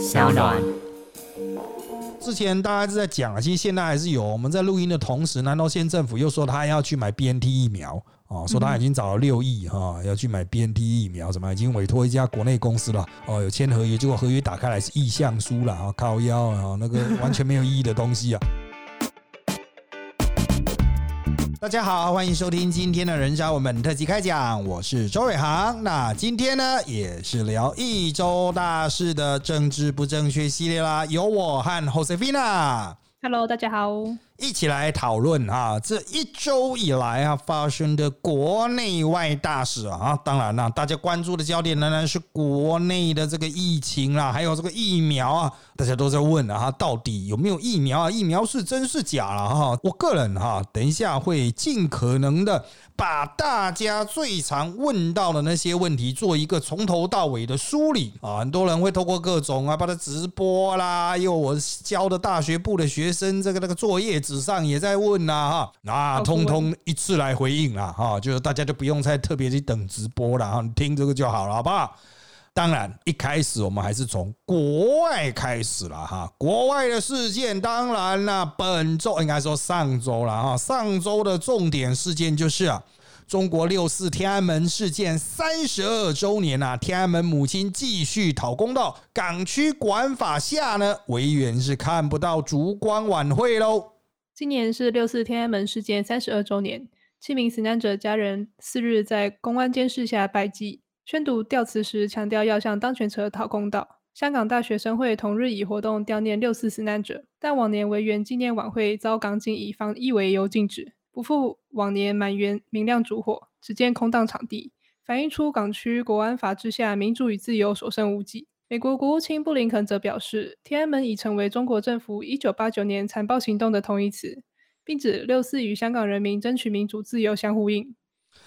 小暖。之前大家是在讲啊，其实现在还是有。我们在录音的同时，南投县政府又说他要去买 BNT 疫苗哦，说他已经找了六亿哈，要去买 BNT 疫苗，什么已经委托一家国内公司了哦，有签合约，结果合约打开来是意向书了啊，靠腰啊，那个完全没有意义的东西啊。大家好，欢迎收听今天的人渣文本特辑开讲，我是周伟航。那今天呢，也是聊一周大事的政治不正确系列啦，有我和 Josefina。Hello，大家好。一起来讨论啊，这一周以来啊发生的国内外大事啊，当然啦，大家关注的焦点仍然是国内的这个疫情啦，还有这个疫苗啊，大家都在问啊，到底有没有疫苗啊？疫苗是真是假了哈？我个人哈，等一下会尽可能的把大家最常问到的那些问题做一个从头到尾的梳理啊。很多人会透过各种啊，把它直播啦，因为我教的大学部的学生，这个那个作业纸上也在问呐哈，那通通一次来回应啦哈，就是大家就不用再特别去等直播了哈，你听这个就好了，好不好？当然，一开始我们还是从国外开始了哈。国外的事件，当然啦，本周应该说上周了哈。上周的重点事件就是啊，中国六四天安门事件三十二周年啊，天安门母亲继续讨公道。港区管法下呢，维园是看不到烛光晚会喽。今年是六四天安门事件三十二周年，七名死难者家人四日在公安监视下拜祭，宣读悼词时强调要向当权者讨公道。香港大学生会同日以活动悼念六四死难者，但往年维园纪念晚会遭港警以防疫为由禁止，不复往年满园明亮烛火，只见空荡场地，反映出港区国安法之下民主与自由所剩无几。美国国务卿布林肯则表示，天安门已成为中国政府一九八九年残暴行动的同义词，并指六四与香港人民争取民主自由相呼应。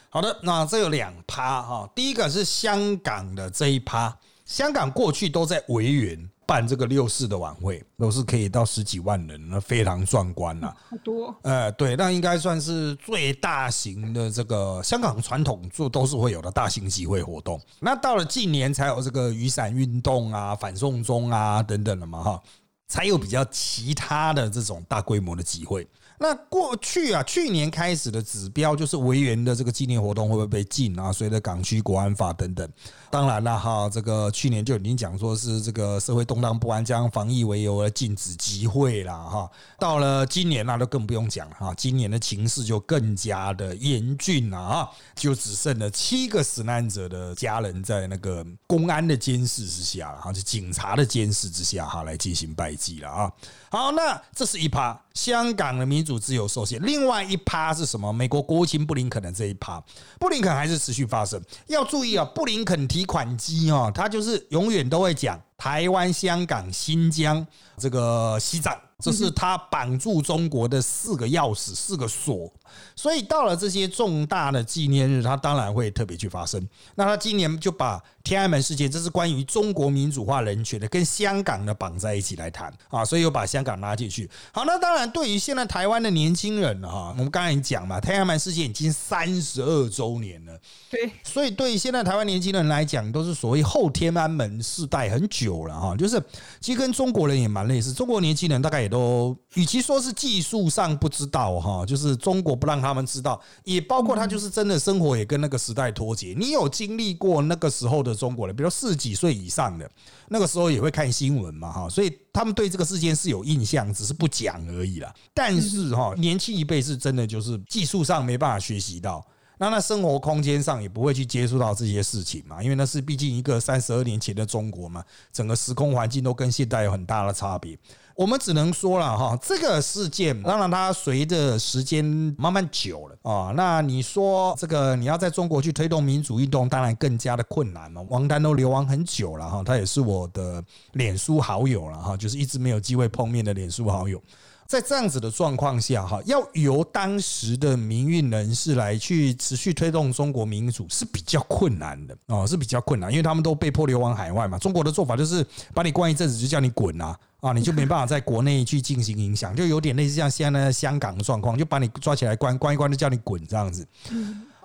好的，那这有两趴哈，第一个是香港的这一趴，香港过去都在维园办这个六四的晚会，都是可以到十几万人，那非常壮观呐、好多，呃，对，那应该算是最大型的这个香港传统做都是会有的大型集会活动。那到了近年才有这个雨伞运动啊、反送中啊等等的嘛哈，才有比较其他的这种大规模的集会。那过去啊，去年开始的指标就是维园的这个纪念活动会不会被禁啊？随着港区国安法等等，当然了哈，这个去年就已经讲说是这个社会动荡不安，将防疫为由而禁止集会啦哈。到了今年那就更不用讲了哈，今年的情势就更加的严峻了啊，就只剩了七个死难者的家人在那个公安的监视之下了哈，就警察的监视之下哈来进行拜祭了啊。好，那这是一趴香港的民主自由受限，另外一趴是什么？美国国务卿布林肯的这一趴，布林肯还是持续发生。要注意啊，布林肯提款机啊，他就是永远都会讲台湾、香港、新疆这个西藏。这是他绑住中国的四个钥匙、四个锁，所以到了这些重大的纪念日，他当然会特别去发生。那他今年就把天安门事件，这是关于中国民主化人权的，跟香港的绑在一起来谈啊，所以又把香港拉进去。好，那当然对于现在台湾的年轻人啊，我们刚才已经讲嘛，天安门事件已经三十二周年了。对，所以对于现在台湾年轻人来讲，都是所谓后天安门世代很久了哈。就是其实跟中国人也蛮类似，中国年轻人大概也都，与其说是技术上不知道哈，就是中国不让他们知道，也包括他就是真的生活也跟那个时代脱节。你有经历过那个时候的中国人，比如四十几岁以上的，那个时候也会看新闻嘛哈，所以他们对这个事件是有印象，只是不讲而已啦。但是哈，年轻一辈是真的就是技术上没办法学习到。那那生活空间上也不会去接触到这些事情嘛，因为那是毕竟一个三十二年前的中国嘛，整个时空环境都跟现代有很大的差别。我们只能说了哈，这个事件当然它随着时间慢慢久了啊，那你说这个你要在中国去推动民主运动，当然更加的困难嘛。王丹都流亡很久了哈，他也是我的脸书好友了哈，就是一直没有机会碰面的脸书好友。在这样子的状况下，哈，要由当时的民运人士来去持续推动中国民主是比较困难的哦，是比较困难，因为他们都被迫流亡海外嘛。中国的做法就是把你关一阵子，就叫你滚啊啊，你就没办法在国内去进行影响，就有点类似像现在的香港的状况，就把你抓起来关关一关，就叫你滚这样子。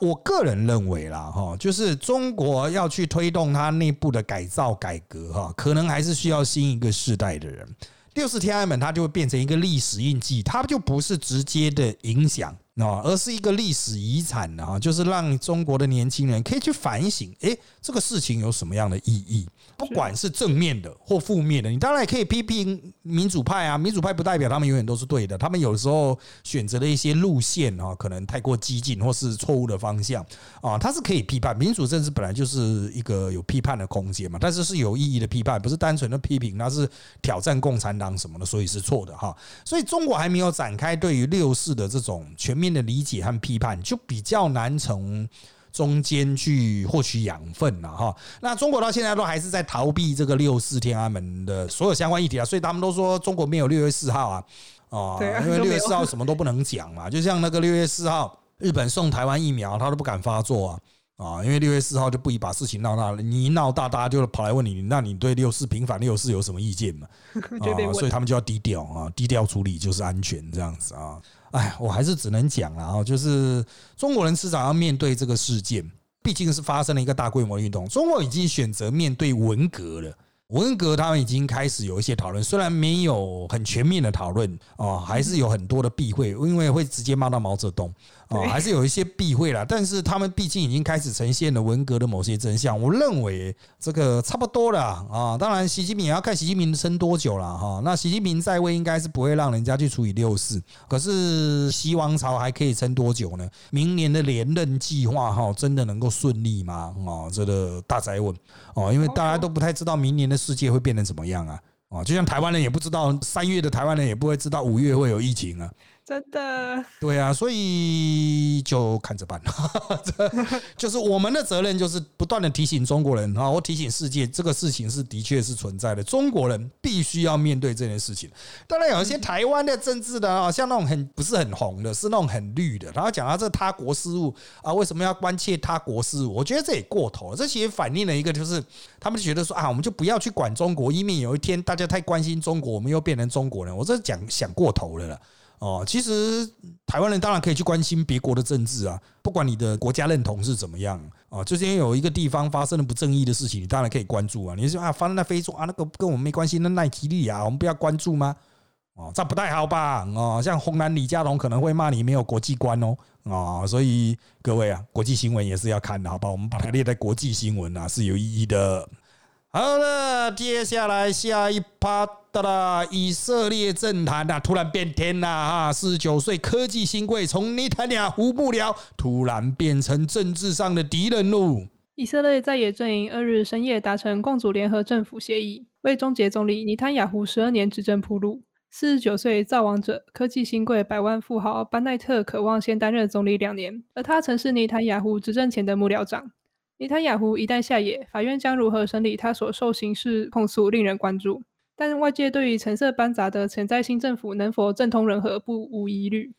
我个人认为啦，哈，就是中国要去推动它内部的改造改革，哈，可能还是需要新一个世代的人。六四天安门它就会变成一个历史印记，它就不是直接的影响。啊，而是一个历史遗产啊，就是让中国的年轻人可以去反省，诶，这个事情有什么样的意义？不管是正面的或负面的，你当然也可以批评民主派啊。民主派不代表他们永远都是对的，他们有时候选择的一些路线啊，可能太过激进或是错误的方向啊，他是可以批判。民主政治本来就是一个有批判的空间嘛，但是是有意义的批判，不是单纯的批评，那是挑战共产党什么的，所以是错的哈。所以中国还没有展开对于六四的这种全面的理解和批判，就比较难从。中间去获取养分了哈，那中国到现在都还是在逃避这个六四天安门的所有相关议题啊，所以他们都说中国没有六月四号啊，啊，因为六月四号什么都不能讲嘛，就像那个六月四号日本送台湾疫苗，他都不敢发作啊，啊，因为六月四号就不宜把事情闹大了，你一闹大，大家就跑来问你，那你对六四平反六四有什么意见嘛？啊，所以他们就要低调啊，低调处理就是安全这样子啊。哎，我还是只能讲了啊，就是中国人迟早要面对这个事件，毕竟是发生了一个大规模运动。中国已经选择面对文革了，文革他们已经开始有一些讨论，虽然没有很全面的讨论啊，还是有很多的避讳，因为会直接骂到毛泽东。哦，还是有一些避讳了，但是他们毕竟已经开始呈现了文革的某些真相。我认为这个差不多了啊。当然，习近平也要看习近平撑多久了哈。那习近平在位应该是不会让人家去处理六四，可是习王朝还可以撑多久呢？明年的连任计划哈，真的能够顺利吗？哦，这个大宅问哦，因为大家都不太知道明年的世界会变成怎么样啊。哦，就像台湾人也不知道三月的台湾人也不会知道五月会有疫情啊。真的，对啊，所以就看着办。就是我们的责任，就是不断的提醒中国人啊，我提醒世界，这个事情是的确是存在的。中国人必须要面对这件事情。当然，有一些台湾的政治的啊，像那种很不是很红的，是那种很绿的，然后讲到这他国事务啊，为什么要关切他国事务？我觉得这也过头了。这其实反映了一个，就是他们觉得说啊，我们就不要去管中国，以免有一天大家太关心中国，我们又变成中国人。我这讲想过头了了。哦，其实台湾人当然可以去关心别国的政治啊，不管你的国家认同是怎么样啊。就是因为有一个地方发生了不正义的事情，你当然可以关注啊。你说啊，发生在非洲啊，那个跟我们没关系，那奈吉利亚我们不要关注吗？哦，这不太好吧？哦，像红男李佳龙可能会骂你没有国际观哦。啊，所以各位啊，国际新闻也是要看的，好吧？我们把它列在国际新闻啊，是有意义的。好了，接下来下一趴的啦，以色列政坛呐突然变天了哈！四十九岁科技新贵从尼坦雅胡幕僚，突然变成政治上的敌人喽。以色列在野阵营二日深夜达成共组联合政府协议，为终结总理尼坦雅胡十二年执政铺路。四十九岁造王者、科技新贵、百万富豪班奈特渴望先担任总理两年，而他曾是尼坦雅胡执政前的幕僚长。尼坦雅胡一旦下野，法院将如何审理他所受刑事控诉，令人关注。但外界对于橙色班杂的潜在新政府能否政通人和，不无疑虑。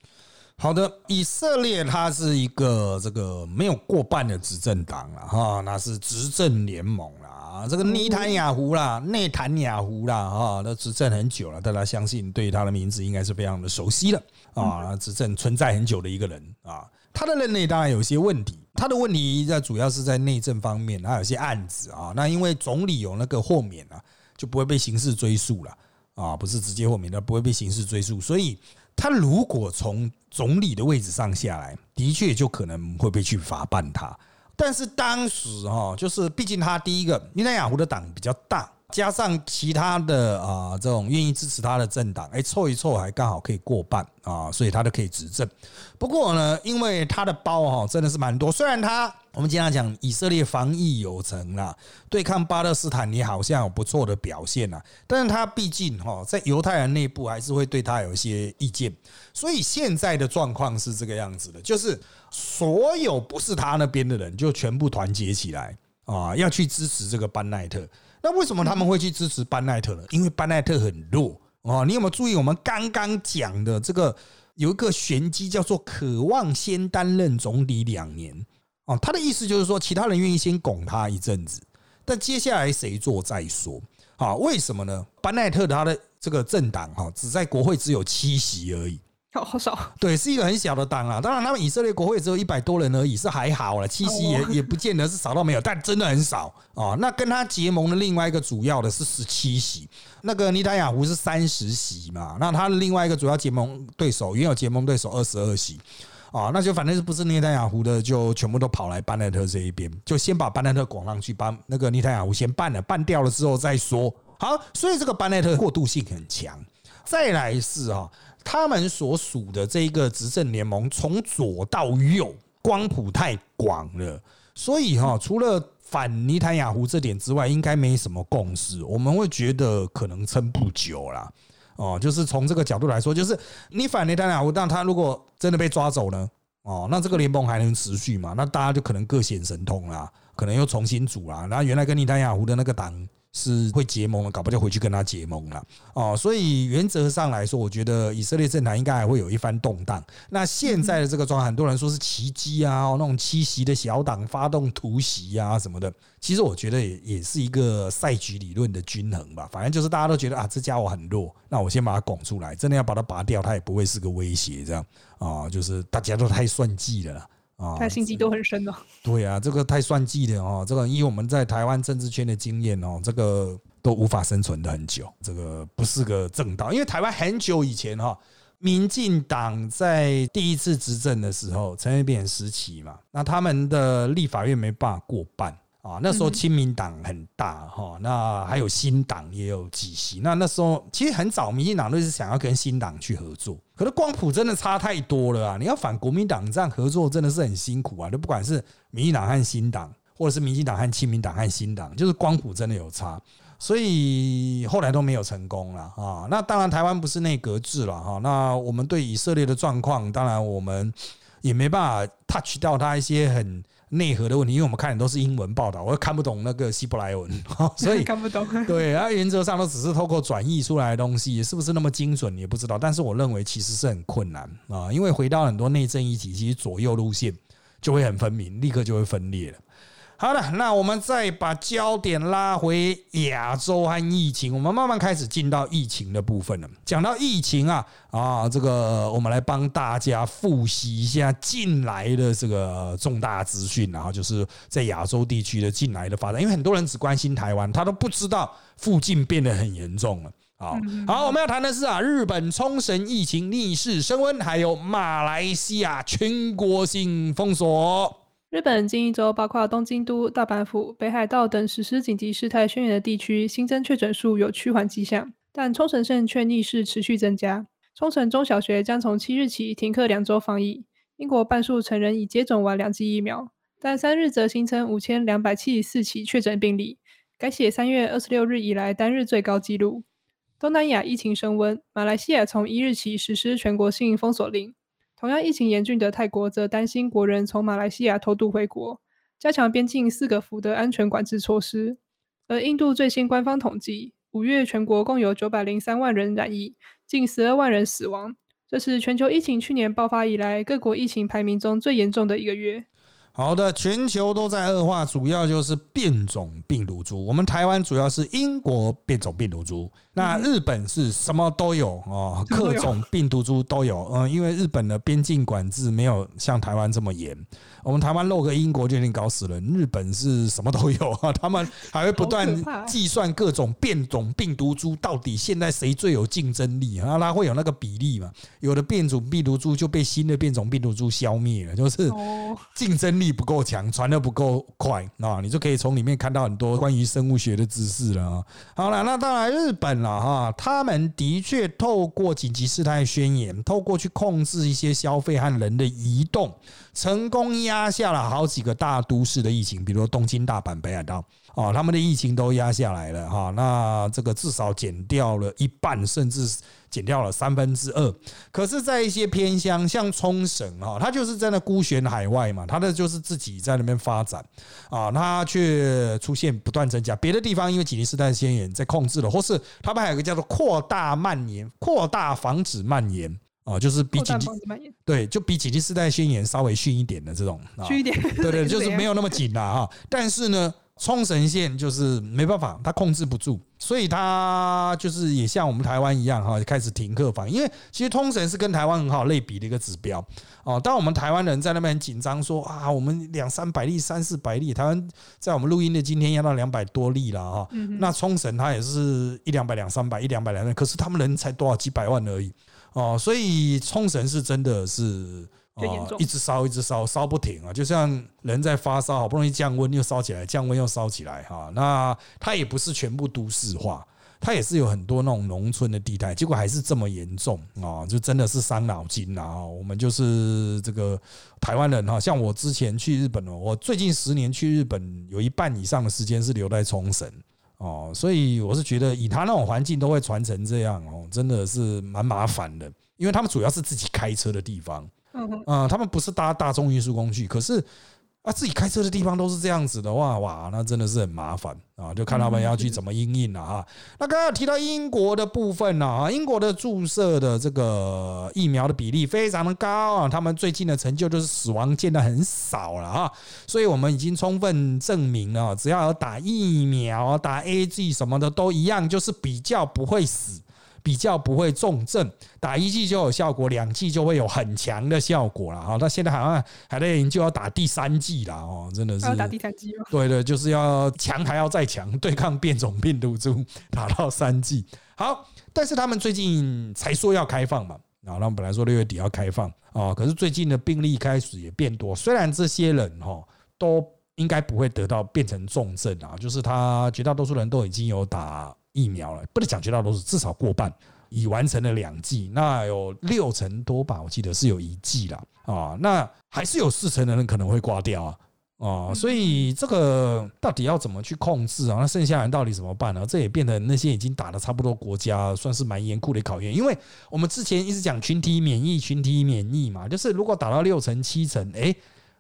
好的，以色列它是一个这个没有过半的执政党了哈，那是执政联盟了啊。这个尼坦雅胡啦，内坦雅胡啦哈，那执政很久了，大家相信对他的名字应该是非常的熟悉了啊。执政存在很久的一个人啊。他的任内当然有些问题，他的问题在主要是在内政方面，他有些案子啊。那因为总理有那个豁免啊，就不会被刑事追诉了啊，不是直接豁免的，不会被刑事追诉。所以他如果从总理的位置上下来，的确就可能会被去法办他。但是当时哈，就是毕竟他第一个，尼坦雅胡的党比较大。加上其他的啊，这种愿意支持他的政党，哎，凑一凑还刚好可以过半啊，所以他就可以执政。不过呢，因为他的包哈真的是蛮多，虽然他我们经常讲以色列防疫有成啦，对抗巴勒斯坦也好像有不错的表现啊，但是他毕竟哈在犹太人内部还是会对他有一些意见，所以现在的状况是这个样子的，就是所有不是他那边的人就全部团结起来啊，要去支持这个班奈特。那为什么他们会去支持班奈特呢？因为班奈特很弱哦。你有没有注意我们刚刚讲的这个有一个玄机，叫做渴望先担任总理两年哦。他的意思就是说，其他人愿意先拱他一阵子，但接下来谁做再说啊？为什么呢？班奈特他的这个政党哈，只在国会只有七席而已好好少，对，是一个很小的党啊。当然，他们以色列国会只有一百多人而已，是还好了，七席也 也不见得是少到没有，但真的很少啊。那跟他结盟的另外一个主要的是十七席，那个尼塔雅胡是三十席嘛，那他的另外一个主要结盟对手，原有结盟对手二十二席。啊，那就反正是不是内塔雅胡的，就全部都跑来班奈特这一边，就先把班奈特拱上去，把那个内塔雅胡先办了，办掉了之后再说。好，所以这个班奈特过渡性很强。再来是啊，他们所属的这个执政联盟从左到右光谱太广了，所以哈，除了反尼坦雅胡这点之外，应该没什么共识。我们会觉得可能撑不久啦。哦，就是从这个角度来说，就是你反尼坦雅湖，但他如果真的被抓走呢？哦，那这个联盟还能持续吗？那大家就可能各显神通啦，可能又重新组啦。然后原来跟尼坦雅湖的那个党。是会结盟了，搞不就回去跟他结盟了哦。所以原则上来说，我觉得以色列政坛应该还会有一番动荡。那现在的这个状况，很多人说是奇迹啊，那种七席的小党发动突袭啊什么的。其实我觉得也也是一个赛局理论的均衡吧。反正就是大家都觉得啊，这家伙很弱，那我先把他拱出来，真的要把它拔掉，他也不会是个威胁。这样啊，就是大家都太算计了。啊，他心机都很深哦。对啊，这个太算计了哦。这个以我们在台湾政治圈的经验哦，这个都无法生存的很久。这个不是个正道，因为台湾很久以前哈，民进党在第一次执政的时候，陈水扁时期嘛，那他们的立法院没办法过半。啊，那时候亲民党很大哈，那还有新党也有几席。那那时候其实很早，民进党都是想要跟新党去合作，可是光谱真的差太多了啊！你要反国民党这样合作，真的是很辛苦啊！就不管是民进党和新党，或者是民进党和亲民党和新党，就是光谱真的有差，所以后来都没有成功了啊。那当然，台湾不是内阁制了哈。那我们对以色列的状况，当然我们也没办法 touch 到他一些很。内核的问题，因为我们看的都是英文报道，我又看不懂那个希伯来文，所以 看不懂。对，然后原则上都只是透过转译出来的东西，是不是那么精准也不知道。但是我认为其实是很困难啊，因为回到很多内政议题，其实左右路线就会很分明，立刻就会分裂了。好了，那我们再把焦点拉回亚洲和疫情，我们慢慢开始进到疫情的部分了。讲到疫情啊啊，这个我们来帮大家复习一下近来的这个重大资讯，然后就是在亚洲地区的近来的发展，因为很多人只关心台湾，他都不知道附近变得很严重了。好，好，我们要谈的是啊，日本冲绳疫情逆势升温，还有马来西亚全国性封锁。日本近一周，包括东京都、大阪府、北海道等实施紧急事态宣言的地区，新增确诊数有趋缓迹象，但冲绳县却逆势持续增加。冲绳中小学将从七日起停课两周防疫。英国半数成人已接种完两剂疫苗，但三日则新增五千两百七十四起确诊病例，改写三月二十六日以来单日最高纪录。东南亚疫情升温，马来西亚从一日起实施全国性封锁令。同样疫情严峻的泰国则担心国人从马来西亚偷渡回国，加强边境四个府的安全管制措施。而印度最新官方统计，五月全国共有九百零三万人染疫，近十二万人死亡，这是全球疫情去年爆发以来各国疫情排名中最严重的一个月。好的，全球都在恶化，主要就是变种病毒株。我们台湾主要是英国变种病毒株，那日本是什么都有哦，各种病毒株都有。嗯，因为日本的边境管制没有像台湾这么严。我们台湾漏个英国就已经搞死了，日本是什么都有啊，他们还会不断计算各种变种病毒株到底现在谁最有竞争力啊，它会有那个比例嘛？有的变种病毒株就被新的变种病毒株消灭了，就是竞争力不够强，传的不够快啊，你就可以从里面看到很多关于生物学的知识了啊。好了，那当然日本了哈，他们的确透过紧急事态宣言，透过去控制一些消费和人的移动。成功压下了好几个大都市的疫情，比如东京、大阪、北海道，哦，他们的疫情都压下来了哈。那这个至少减掉了一半，甚至减掉了三分之二。可是，在一些偏乡，像冲绳哈，它就是在那孤悬海外嘛，它的就是自己在那边发展啊，它却出现不断增加。别的地方因为紧急事态宣言在控制了，或是他们还有个叫做扩大蔓延、扩大防止蔓延。哦，就是比紧急对，就比紧急事态宣言稍微逊一点的这种，逊一点，对 对，就是没有那么紧了哈。但是呢，冲绳县就是没办法，它控制不住，所以它就是也像我们台湾一样哈，开始停课防。因为其实冲绳是跟台湾很好类比的一个指标哦。当我们台湾人在那边很紧张说啊，我们两三百例、三四百例，台湾在我们录音的今天要到两百多例了哈。那冲绳它也是一两百、两三百、一两百两，可是他们人才多少几百万而已哦，所以冲绳是真的是。哦，一直烧，一直烧，烧不停啊！就像人在发烧，好不容易降温又烧起来，降温又烧起来哈。那它也不是全部都市化，它也是有很多那种农村的地带，结果还是这么严重啊！就真的是伤脑筋啊！我们就是这个台湾人哈，像我之前去日本哦，我最近十年去日本有一半以上的时间是留在冲绳哦，所以我是觉得以他那种环境都会传成这样哦，真的是蛮麻烦的，因为他们主要是自己开车的地方。嗯他们不是搭大众运输工具，可是啊，自己开车的地方都是这样子的话，哇，那真的是很麻烦啊！就看他们要去怎么应应了哈。那刚刚提到英国的部分呢啊，英国的注射的这个疫苗的比例非常的高啊，他们最近的成就就是死亡见的很少了啊，所以我们已经充分证明了，只要有打疫苗、打 A G 什么的都一样，就是比较不会死。比较不会重症，打一剂就有效果，两剂就会有很强的效果了哈。那现在好像还在研究要打第三剂了哦，真的是要打第三剂吗？对对，就是要强还要再强，对抗变种病毒株，打到三剂。好，但是他们最近才说要开放嘛，啊，他们本来说六月底要开放啊，可是最近的病例开始也变多，虽然这些人哈都应该不会得到变成重症啊，就是他绝大多数人都已经有打。疫苗了，不能讲绝大多数，至少过半已完成了两剂，那有六成多吧，我记得是有一剂了啊，那还是有四成的人可能会挂掉啊啊，所以这个到底要怎么去控制啊？那剩下人到底怎么办呢？这也变得那些已经打的差不多国家，算是蛮严酷的考验，因为我们之前一直讲群体免疫，群体免疫嘛，就是如果打到六成七成，哎。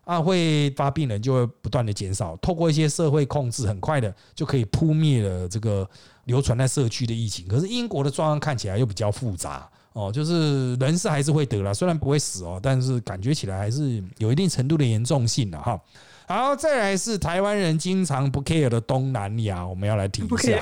啊，会发病人就会不断的减少，透过一些社会控制，很快的就可以扑灭了这个流传在社区的疫情。可是英国的状况看起来又比较复杂哦，就是人是还是会得了，虽然不会死哦，但是感觉起来还是有一定程度的严重性的哈。好，再来是台湾人经常不 care 的东南亚，我们要来提一下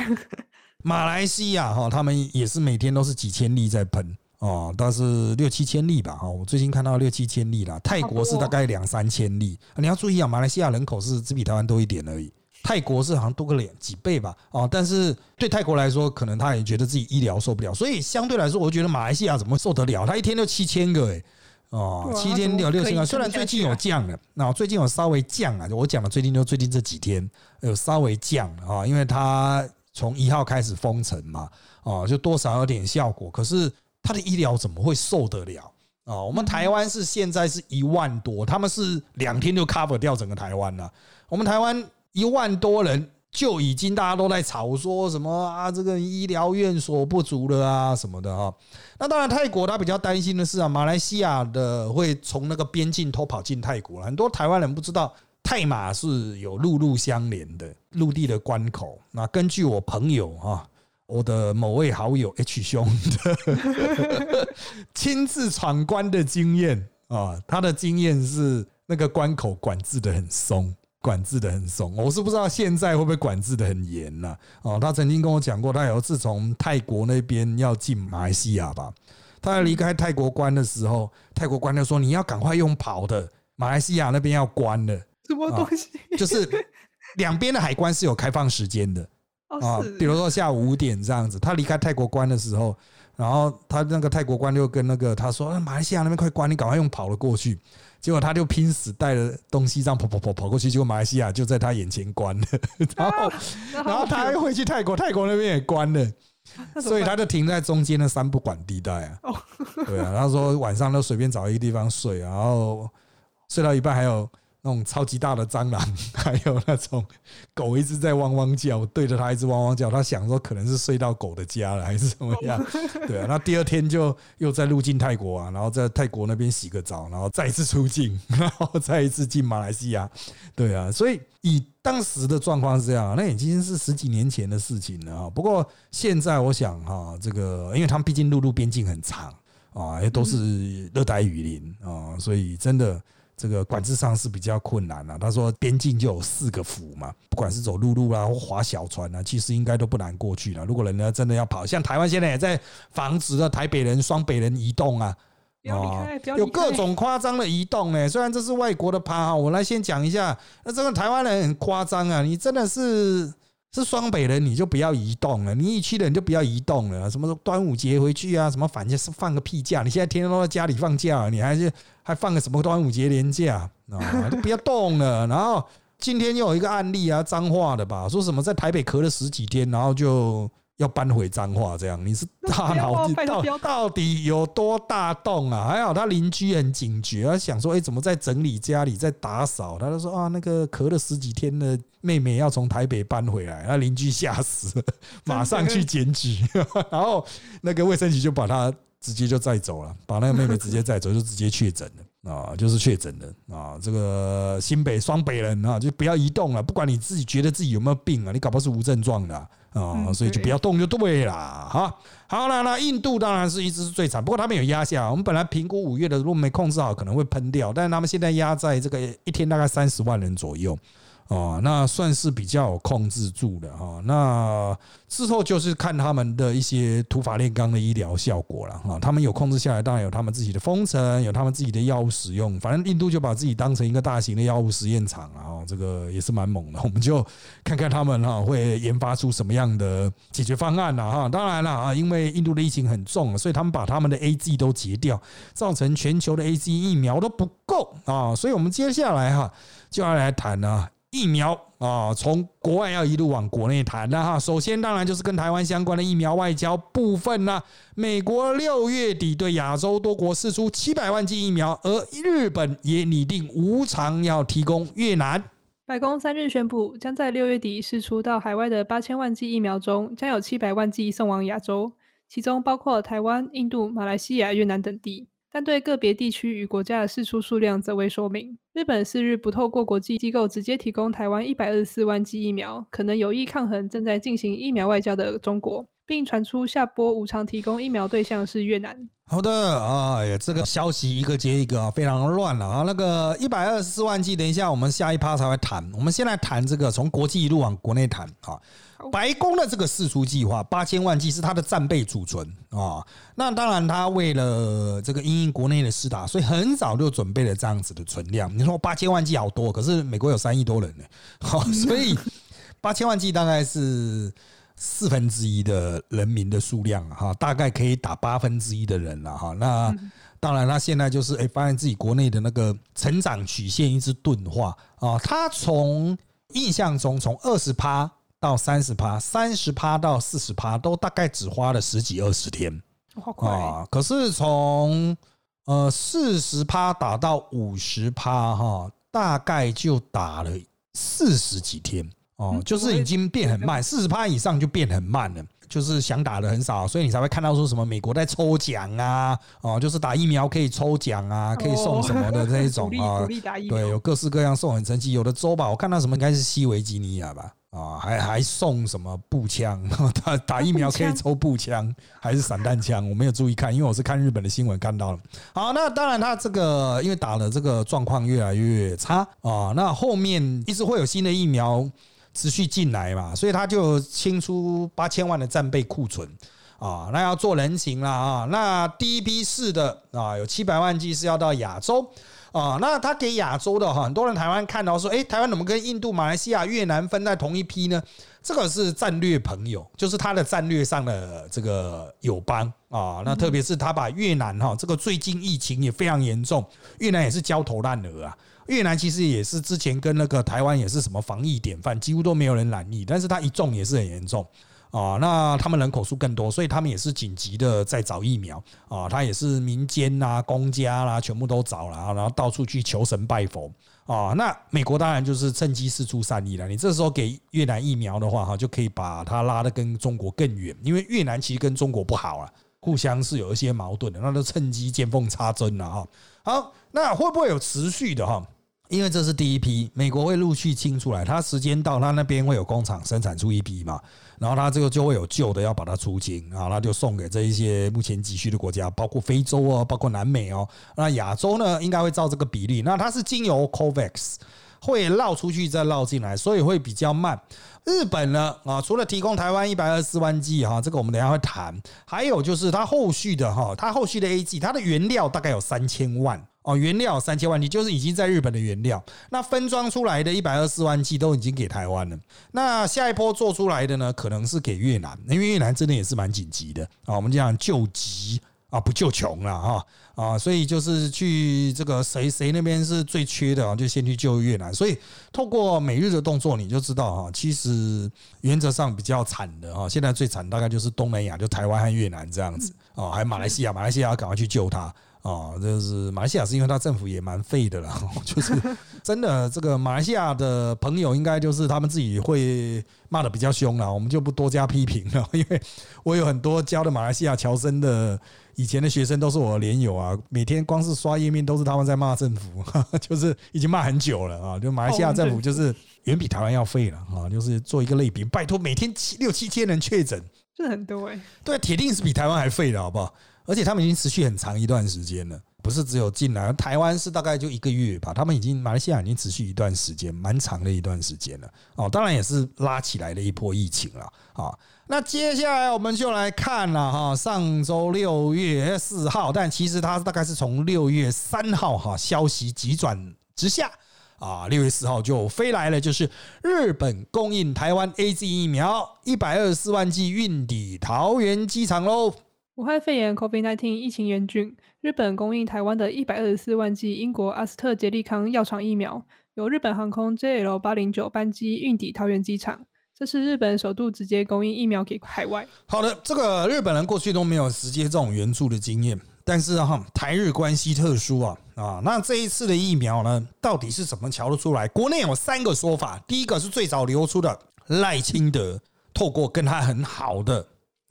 马来西亚哈，他们也是每天都是几千例在喷。哦，但是六七千例吧，哈，我最近看到六七千例了。泰国是大概两三千例，你要注意啊，马来西亚人口是只比台湾多一点而已，泰国是好像多个两几倍吧，哦，但是对泰国来说，可能他也觉得自己医疗受不了，所以相对来说，我觉得马来西亚怎么受得了？他一天就七千个，哎，哦，七天有六千个，虽然最近有降了，那最近有稍微降啊，我讲的最近就最近这几天有稍微降啊，因为他从一号开始封城嘛，哦，就多少有点效果，可是。他的医疗怎么会受得了啊？我们台湾是现在是一万多，他们是两天就 cover 掉整个台湾了。我们台湾一万多人就已经大家都在吵说什么啊，这个医疗院所不足了啊什么的啊。那当然，泰国他比较担心的是啊，马来西亚的会从那个边境偷跑进泰国了。很多台湾人不知道，泰马是有陆路相连的陆地的关口。那根据我朋友啊。我的某位好友 H 兄的亲自闯关的经验啊，他的经验是那个关口管制的很松，管制的很松。我是不知道现在会不会管制的很严呢？哦，他曾经跟我讲过，他有次从泰国那边要进马来西亚吧，他要离开泰国关的时候，泰国关就说你要赶快用跑的，马来西亚那边要关了。什么东西？就是两边的海关是有开放时间的。啊，比如说下午五点这样子，他离开泰国关的时候，然后他那个泰国关就跟那个他说：“马来西亚那边快关，你赶快用跑了过去。”结果他就拼死带着东西这样跑跑跑跑过去，结果马来西亚就在他眼前关了，然后 然后他还回去泰国，泰国那边也关了，所以他就停在中间的三不管地带啊。对啊，他说晚上都随便找一个地方睡，然后睡到一半还有。那种超级大的蟑螂，还有那种狗一直在汪汪叫，对着它一直汪汪叫。他想说可能是睡到狗的家了，还是怎么样？对啊，那第二天就又在入境泰国啊，然后在泰国那边洗个澡，然后再一次出境，然后再一次进马来西亚。对啊，所以以当时的状况是这样，那已经是十几年前的事情了啊。不过现在我想哈，这个因为他们毕竟陆路边境很长啊，也都是热带雨林啊，所以真的。这个管制上是比较困难啊。他说边境就有四个府嘛，不管是走陆路啦或划小船啊，其实应该都不难过去了。如果人家真的要跑，像台湾现在也在防止了台北人、双北人移动啊。有各种夸张的移动呢。虽然这是外国的趴，我来先讲一下。那这个台湾人很夸张啊，你真的是是双北人，你就不要移动了；你一区的人就不要移动了。什么端午节回去啊，什么反正是放个屁假。你现在天天都在家里放假，你还是还放个什么端午节连假啊？都不要动了。然后今天又有一个案例啊，脏话的吧，说什么在台北咳了十几天，然后就。要搬回彰化，这样你是大脑到到底有多大洞啊？还好他邻居很警觉，他想说，哎，怎么在整理家里，在打扫？他就说啊，那个咳了十几天的妹妹要从台北搬回来，那邻居吓死了，马上去检举，然后那个卫生局就把他直接就载走了，把那个妹妹直接载走，就直接确诊了。啊，就是确诊的啊，这个新北双北人啊，就不要移动了。不管你自己觉得自己有没有病啊，你搞不好是无症状的，所以就不要动就对了哈。好了，那印度当然是一直是最惨，不过他们有压下。我们本来评估五月的如果没控制好，可能会喷掉，但是他们现在压在这个一天大概三十万人左右。哦，那算是比较有控制住的哈。那之后就是看他们的一些土法炼钢的医疗效果了哈。他们有控制下来，当然有他们自己的封城，有他们自己的药物使用。反正印度就把自己当成一个大型的药物实验场啊，这个也是蛮猛的。我们就看看他们哈会研发出什么样的解决方案了哈。当然了啊，因为印度的疫情很重，所以他们把他们的 A G 都截掉，造成全球的 A G 疫苗都不够啊。所以我们接下来哈就要来谈呢。疫苗啊，从国外要一路往国内谈的哈。首先，当然就是跟台湾相关的疫苗外交部分呢。美国六月底对亚洲多国释出七百万剂疫苗，而日本也拟定无偿要提供越南。白宫三日宣布，将在六月底释出到海外的八千万剂疫苗中，将有七百万剂送往亚洲，其中包括台湾、印度、马来西亚、越南等地。但对个别地区与国家的释出数量则未说明。日本四日不透过国际机构直接提供台湾一百二十四万剂疫苗，可能有意抗衡正在进行疫苗外交的中国，并传出下波无偿提供疫苗对象是越南。好的，哎呀，这个消息一个接一个，非常乱了啊！那个一百二十四万剂，等一下我们下一趴才会谈。我们先来谈这个从国际一路往国内谈啊。白宫的这个四出计划，八千万剂是它的战备储存啊。那当然，他为了这个因应国内的施打，所以很早就准备了这样子的存量。你说八千万剂好多，可是美国有三亿多人呢，好，所以八千万剂大概是四分之一的人民的数量哈，大概可以打八分之一的人了哈。那当然，他现在就是哎，发现自己国内的那个成长曲线一直钝化啊。他从印象中从二十趴。到三十趴，三十趴到四十趴，都大概只花了十几二十天，啊！可是从呃四十趴打到五十趴，哈，大概就打了四十几天哦，就是已经变很慢，四十趴以上就变很慢了，就是想打的很少，所以你才会看到说什么美国在抽奖啊，哦，就是打疫苗可以抽奖啊，可以送什么的这一种 啊，对，有各式各样送很神奇，有的州吧，我看到什么应该是西维吉尼亚吧。啊，还还送什么步枪？打打疫苗可以抽步枪，还是散弹枪？我没有注意看，因为我是看日本的新闻看到了。好，那当然，他这个因为打了这个状况越来越差啊，那后面一直会有新的疫苗持续进来嘛，所以他就清出八千万的战备库存啊，那要做人情了啊。那第一批试的啊，有七百万剂是要到亚洲。啊，那他给亚洲的哈，很多人台湾看到说，哎，台湾怎么跟印度、马来西亚、越南分在同一批呢？这个是战略朋友，就是他的战略上的这个友邦啊。那特别是他把越南哈，这个最近疫情也非常严重，越南也是焦头烂额啊。越南其实也是之前跟那个台湾也是什么防疫典范，几乎都没有人染疫，但是他一中也是很严重。啊，那他们人口数更多，所以他们也是紧急的在找疫苗啊。他也是民间啊、公家啦，全部都找了，然后到处去求神拜佛啊。那美国当然就是趁机四出善意了。你这时候给越南疫苗的话，哈，就可以把它拉得跟中国更远，因为越南其实跟中国不好啊，互相是有一些矛盾的，那就趁机见缝插针了哈。好，那会不会有持续的哈？因为这是第一批，美国会陆续清出来，它时间到，它那边会有工厂生产出一批嘛，然后它这个就会有旧的要把它出清啊，那就送给这一些目前急需的国家，包括非洲哦，包括南美哦，那亚洲呢应该会照这个比例，那它是经由 COVAX 会绕出去再绕进来，所以会比较慢。日本呢啊，除了提供台湾一百二十四万剂哈，这个我们等下会谈，还有就是它后续的哈，它后续的 A G，它的原料大概有三千万。哦，原料三千万，你就是已经在日本的原料，那分装出来的一百二十四万剂都已经给台湾了。那下一波做出来的呢，可能是给越南，因为越南真的也是蛮紧急的啊。我们讲救急啊，不救穷了哈啊，所以就是去这个谁谁那边是最缺的啊，就先去救越南。所以透过美日的动作，你就知道哈，其实原则上比较惨的哈，现在最惨大概就是东南亚，就台湾和越南这样子啊，还有马来西亚，马来西亚要赶快去救他。啊，就是马来西亚是因为它政府也蛮废的啦，就是真的这个马来西亚的朋友应该就是他们自己会骂的比较凶了，我们就不多加批评了，因为我有很多教的马来西亚侨生的以前的学生都是我的连友啊，每天光是刷页面都是他们在骂政府，就是已经骂很久了啊，就马来西亚政府就是远比台湾要废了啊，就是做一个类比，拜托每天七六七千人确诊，这很多哎，对，铁定是比台湾还废的好不好？而且他们已经持续很长一段时间了，不是只有进来。台湾是大概就一个月吧，他们已经马来西亚已经持续一段时间，蛮长的一段时间了。哦，当然也是拉起来的一波疫情了。啊，那接下来我们就来看了哈，上周六月四号，但其实它大概是从六月三号哈，消息急转直下啊，六月四号就飞来了，就是日本供应台湾 A Z 疫苗一百二十四万剂运抵桃园机场喽。武汉肺炎 （COVID-19） 疫情严峻，日本供应台湾的一百二十四万剂英国阿斯特捷利康药厂疫苗，由日本航空 JL 八零九班机运抵桃园机场。这是日本首度直接供应疫苗给海外。好的，这个日本人过去都没有直接这种援助的经验，但是哈，台日关系特殊啊啊，那这一次的疫苗呢，到底是怎么瞧得出来？国内有三个说法，第一个是最早流出的赖清德透过跟他很好的。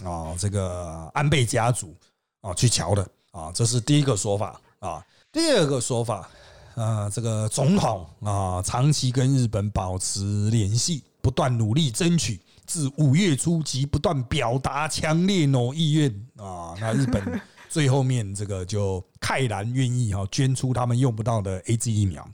啊，这个安倍家族啊，去瞧的啊，这是第一个说法啊。第二个说法，啊，这个总统啊，长期跟日本保持联系，不断努力争取，自五月初即不断表达强烈诺意愿啊。那日本 最后面这个就慨然愿意哈，捐出他们用不到的 A G 疫苗。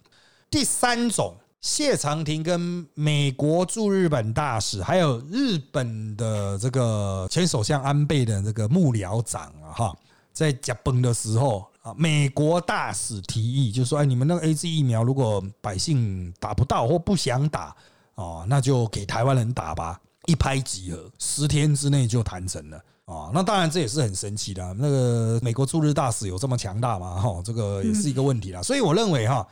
第三种。谢长廷跟美国驻日本大使，还有日本的这个前首相安倍的这个幕僚长啊，哈，在加崩的时候啊，美国大使提议就说：“哎，你们那个 A Z 疫苗如果百姓打不到或不想打哦，那就给台湾人打吧。”一拍即合，十天之内就谈成了啊。那当然这也是很神奇的。那个美国驻日大使有这么强大吗？哈，这个也是一个问题啦。所以我认为哈。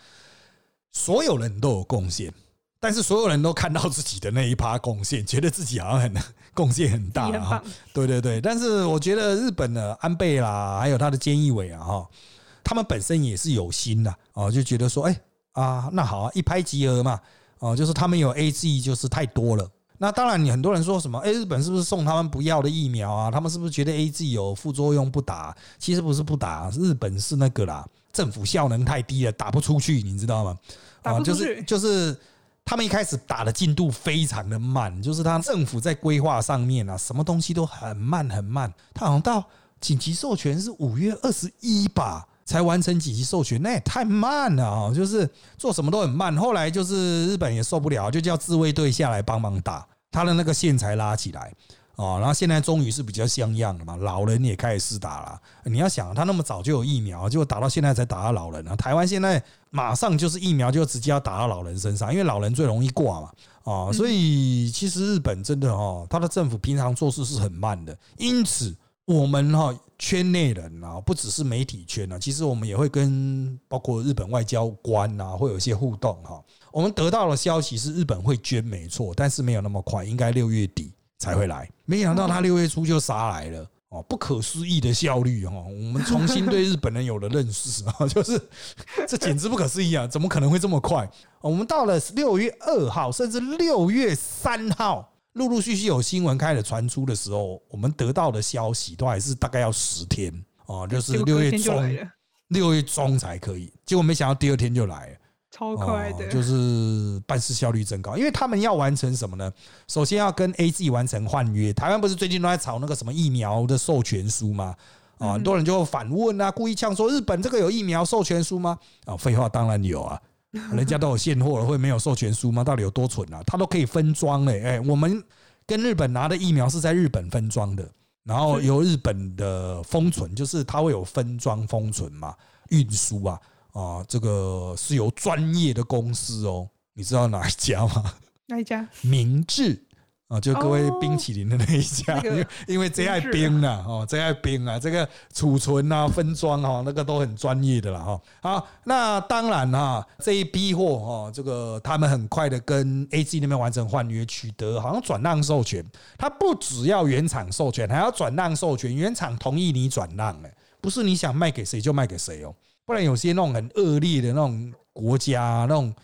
所有人都有贡献，但是所有人都看到自己的那一趴贡献，觉得自己好像很贡献很大啊。对对对，但是我觉得日本的安倍啦，还有他的菅义伟啊，哈，他们本身也是有心的哦，就觉得说，哎啊，那好啊，一拍即合嘛，哦，就是他们有 A G，就是太多了。那当然，你很多人说什么，哎，日本是不是送他们不要的疫苗啊？他们是不是觉得 A G 有副作用不打？其实不是不打，日本是那个啦。政府效能太低了，打不出去，你知道吗？啊，就是就是他们一开始打的进度非常的慢，就是他政府在规划上面啊，什么东西都很慢很慢。他好像到紧急授权是五月二十一吧，才完成紧急授权，那也太慢了啊！就是做什么都很慢。后来就是日本也受不了，就叫自卫队下来帮忙打，他的那个线才拉起来。哦，然后现在终于是比较像样了嘛，老人也开始试打了。你要想，他那么早就有疫苗，结果打到现在才打到老人啊。台湾现在马上就是疫苗就直接要打到老人身上，因为老人最容易挂嘛。啊，所以其实日本真的哦，他的政府平常做事是很慢的。因此，我们哈圈内人啊，不只是媒体圈啊，其实我们也会跟包括日本外交官啊，会有一些互动哈。我们得到的消息是日本会捐，没错，但是没有那么快，应该六月底。才会来，没想到他六月初就杀来了哦，不可思议的效率哦，我们重新对日本人有了认识啊，就是这简直不可思议啊，怎么可能会这么快？我们到了六月二号，甚至六月三号，陆陆续续有新闻开始传出的时候，我们得到的消息都还是大概要十天哦，就是六月中，六月中才可以，结果没想到第二天就来了。超快的，就是办事效率增高。因为他们要完成什么呢？首先要跟 A G 完成换约。台湾不是最近都在炒那个什么疫苗的授权书吗？啊，很多人就反问啊，故意呛说日本这个有疫苗授权书吗？啊，废话，当然有啊，人家都有现货了，会没有授权书吗？到底有多蠢啊？他都可以分装嘞，哎，我们跟日本拿的疫苗是在日本分装的，然后由日本的封存，就是它会有分装封存嘛，运输啊，啊，这个是由专业的公司哦，你知道哪一家吗？哪一家？明治。啊，就各位冰淇淋的那一家，因为因为最爱冰啊，哦，最爱冰啊，这个储存啊、分装啊，那个都很专业的了哈。好，那当然哈，这一批货哈，这个他们很快的跟 A G 那边完成换约，取得好像转让授权。他不只要原厂授权，还要转让授权，原厂同意你转让，哎，不是你想卖给谁就卖给谁哦，不然有些那种很恶劣的那种国家那种。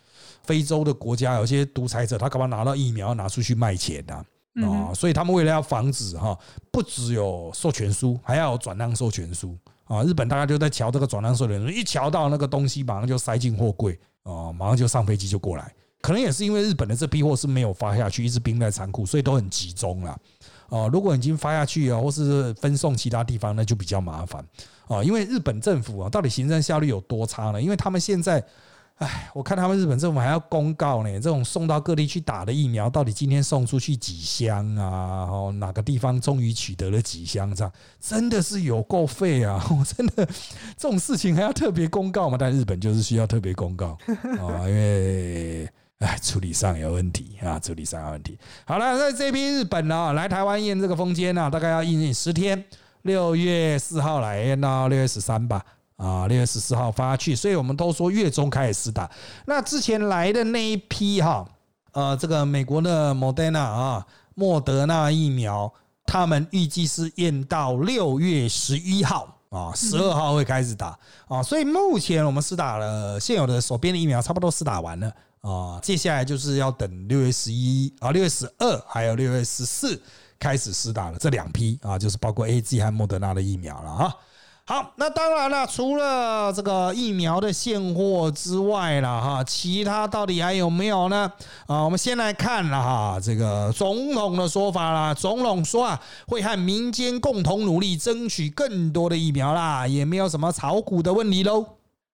非洲的国家有些独裁者，他干嘛拿到疫苗拿出去卖钱呢？啊，所以他们为了要防止哈，不只有授权书，还要有转让授权书啊。日本大家就在瞧这个转让授权书，一瞧到那个东西，马上就塞进货柜啊，马上就上飞机就过来。可能也是因为日本的这批货是没有发下去，一直冰在仓库，所以都很集中了。哦，如果已经发下去啊，或是分送其他地方，那就比较麻烦啊。因为日本政府啊，到底行政效率有多差呢？因为他们现在。哎，我看他们日本政府还要公告呢，这种送到各地去打的疫苗，到底今天送出去几箱啊？哦，哪个地方终于取得了几箱？这样真的是有够费啊！我 真的这种事情还要特别公告吗？但日本就是需要特别公告啊，因为哎，处理上有问题啊，处理上有问题。好了，那这批日本呢，来台湾验这个封签呢，大概要验十天，六月四号来验到六月十三吧。啊，六月十四号发去，所以我们都说月中开始施打。那之前来的那一批哈，呃，这个美国的莫德纳啊，莫德纳疫苗，他们预计是验到六月十一号啊，十二号会开始打啊。所以目前我们施打了现有的手边的疫苗，差不多施打完了啊。接下来就是要等六月十一啊，六月十二还有六月十四开始施打了这两批啊，就是包括 A G 和莫德纳的疫苗了啊。好，那当然了，除了这个疫苗的现货之外了哈，其他到底还有没有呢？啊，我们先来看了哈，这个总统的说法啦，总统说啊，会和民间共同努力，争取更多的疫苗啦，也没有什么炒股的问题喽。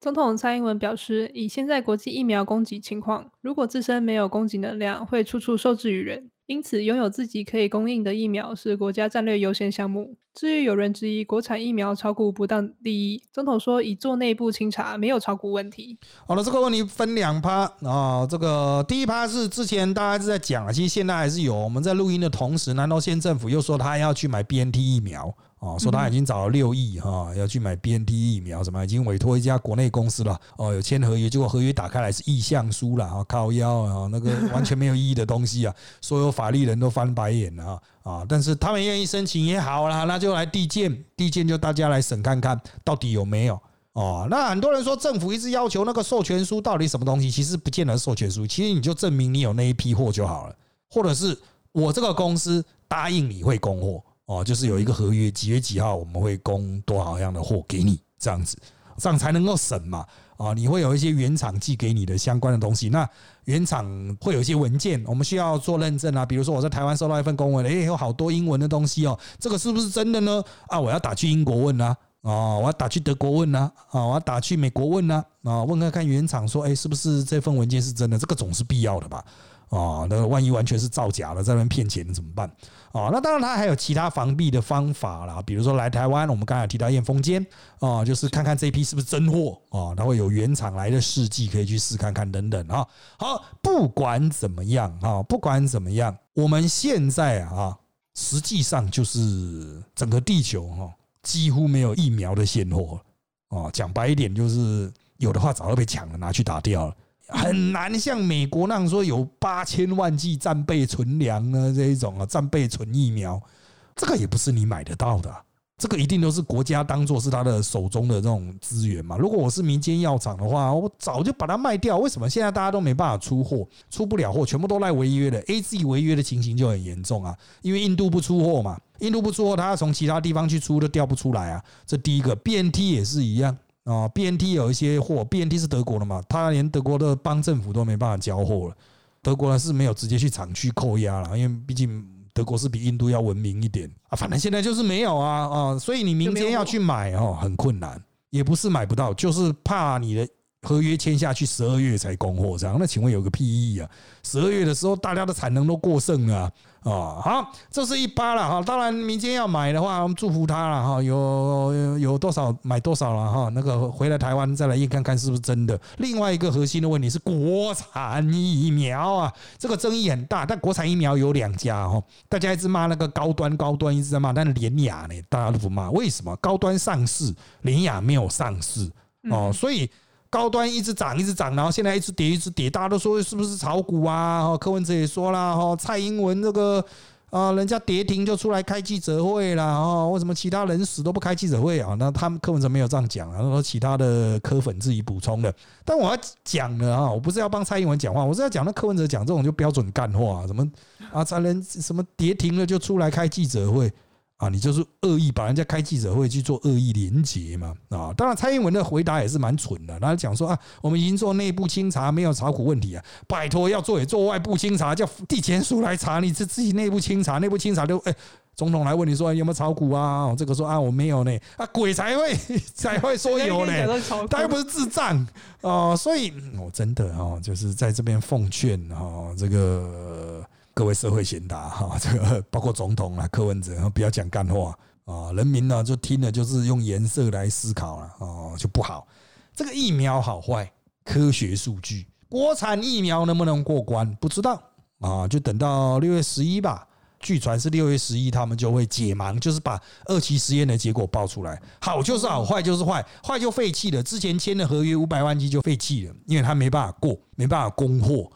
总统蔡英文表示，以现在国际疫苗供给情况，如果自身没有供给能量，会处处受制于人。因此，拥有自己可以供应的疫苗是国家战略优先项目。至于有人质疑国产疫苗炒股不当利益，总统说已做内部清查，没有炒股问题。好了，这个问题分两趴啊。这个第一趴是之前大家是在讲，其实现在还是有。我们在录音的同时，难道县政府又说他要去买 BNT 疫苗？哦，说他已经找了六亿哈，要去买 BNT 疫苗，什么已经委托一家国内公司了。哦，有签合约，结果合约打开来是意向书了啊，靠腰啊，那个完全没有意义的东西啊，所有法律人都翻白眼了啊。但是他们愿意申请也好了，那就来递件，递件就大家来审看看到底有没有哦。那很多人说政府一直要求那个授权书到底什么东西，其实不见得授权书，其实你就证明你有那一批货就好了，或者是我这个公司答应你会供货。哦，就是有一个合约，几月几号我们会供多少样的货给你，这样子，这样才能够审嘛。啊，你会有一些原厂寄给你的相关的东西，那原厂会有一些文件，我们需要做认证啊。比如说我在台湾收到一份公文，诶，有好多英文的东西哦，这个是不是真的呢？啊，我要打去英国问啊，啊，我要打去德国问啊，啊，我要打去美国问啊，啊，问看看原厂说，诶，是不是这份文件是真的？这个总是必要的吧？啊，那万一完全是造假的，在那边骗钱怎么办？哦，那当然，他还有其他防弊的方法啦，比如说来台湾，我们刚才提到验封间啊，就是看看这批是不是真货啊，它会有原厂来的试剂可以去试看看等等啊。好，不管怎么样啊，不管怎么样，我们现在啊，实际上就是整个地球哈，几乎没有疫苗的现货啊。讲白一点，就是有的话早就被抢了，拿去打掉了。很难像美国那样说有八千万剂战备存粮呢这一种啊战备存疫苗，这个也不是你买得到的，这个一定都是国家当做是他的手中的这种资源嘛。如果我是民间药厂的话，我早就把它卖掉。为什么现在大家都没办法出货，出不了货，全部都赖违约的？A G 违约的情形就很严重啊，因为印度不出货嘛，印度不出货，他要从其他地方去出都调不出来啊。这第一个，B N T 也是一样。啊，B N T 有一些货，B N T 是德国的嘛，他连德国的邦政府都没办法交货了。德国呢是没有直接去厂区扣押了，因为毕竟德国是比印度要文明一点啊。反正现在就是没有啊啊，所以你民间要去买哦，很困难，也不是买不到，就是怕你的。合约签下去，十二月才供货，这样那请问有个屁意义啊？十二月的时候，大家的产能都过剩了啊！好，这是一八了哈。当然，民间要买的话，我们祝福他了哈。有有多少买多少了哈。那个回来台湾再来验看看是不是真的。另外一个核心的问题是国产疫苗啊，这个争议很大。但国产疫苗有两家哈，大家一直骂那个高端高端，一直在骂，但是联雅呢，大家都不骂。为什么高端上市，联雅没有上市哦？所以。高端一直涨，一直涨，然后现在一直跌，一直跌，大家都说是不是炒股啊？柯文哲也说了，哈，蔡英文这个啊，人家跌停就出来开记者会了，哦，为什么其他人死都不开记者会啊？那他们柯文哲没有这样讲啊，说其他的柯粉自己补充的。但我要讲的啊，我不是要帮蔡英文讲话，我是要讲那柯文哲讲这种就标准干话，什么啊，才能什么跌停了就出来开记者会。啊，你就是恶意把人家开记者会去做恶意连结嘛？啊，当然蔡英文的回答也是蛮蠢的，他讲说啊，我们已经做内部清查，没有炒股问题啊，拜托要做也做外部清查，叫地检署来查，你是自己内部清查，内部清查就哎，总统来问你说有没有炒股啊？这个说啊我没有呢，啊鬼才会才会说有呢，他又不是智障啊，所以我真的啊，就是在这边奉劝啊，这个。各位社会贤达 哈，这个包括总统啊、柯文哲，不要讲干话啊，人民呢就听了就是用颜色来思考了啊，就不好。这个疫苗好坏，科学数据，国产疫苗能不能过关，不知道啊，就等到六月十一吧。据传是六月十一，他们就会解盲，就是把二期实验的结果报出来。好就是好，坏就是坏，坏就废弃了。之前签的合约五百万剂就废弃了，因为他没办法过，没办法供货，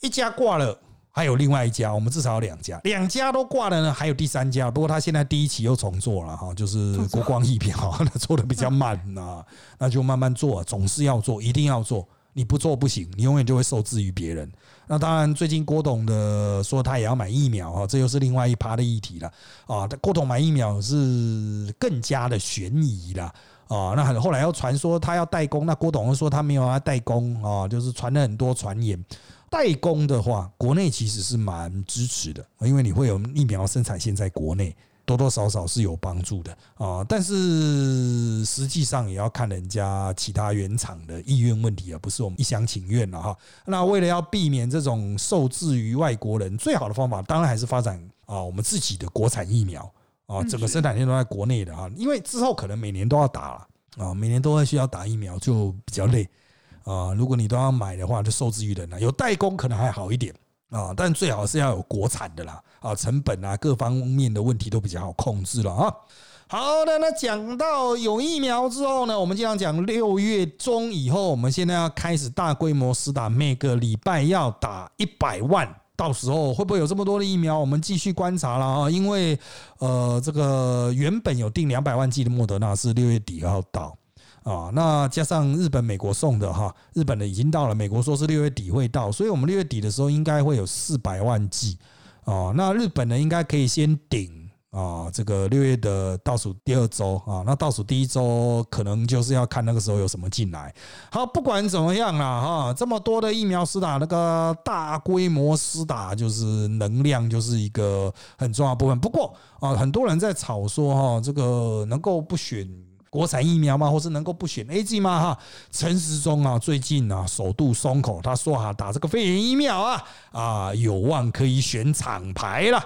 一家挂了。还有另外一家，我们至少有两家，两家都挂了呢。还有第三家，不过他现在第一期又重做了哈，就是国光疫苗，那做的比较慢呐，那就慢慢做，总是要做，一定要做，你不做不行，你永远就会受制于别人。那当然，最近郭董的说他也要买疫苗哈，这又是另外一趴的议题了啊。郭董买疫苗是更加的悬疑了啊。那后来又传说他要代工，那郭董又说他没有要代工啊，就是传了很多传言。代工的话，国内其实是蛮支持的，因为你会有疫苗生产线在国内，多多少少是有帮助的啊。但是实际上也要看人家其他原厂的意愿问题啊，不是我们一厢情愿了哈。那为了要避免这种受制于外国人，最好的方法当然还是发展啊我们自己的国产疫苗啊，整个生产线都在国内的啊，因为之后可能每年都要打了啊，每年都会需要打疫苗，就比较累。啊，如果你都要买的话，就受制于人了。有代工可能还好一点啊，但最好是要有国产的啦。啊，成本啊，各方面的问题都比较好控制了啊。好的，那讲到有疫苗之后呢，我们经常讲六月中以后，我们现在要开始大规模施打，每个礼拜要打一百万。到时候会不会有这么多的疫苗？我们继续观察了啊，因为呃，这个原本有定两百万剂的莫德纳是六月底要到。啊，那加上日本、美国送的哈，日本的已经到了，美国说是六月底会到，所以我们六月底的时候应该会有四百万剂啊。那日本呢，应该可以先顶啊，这个六月的倒数第二周啊，那倒数第一周可能就是要看那个时候有什么进来。好，不管怎么样啦，哈，这么多的疫苗施打，那个大规模施打就是能量就是一个很重要部分。不过啊，很多人在吵说哈，这个能够不选。国产疫苗吗？或是能够不选 A G 吗？哈，陈时中啊，最近啊，首度松口，他说哈，打这个肺炎疫苗啊，啊，有望可以选厂牌了。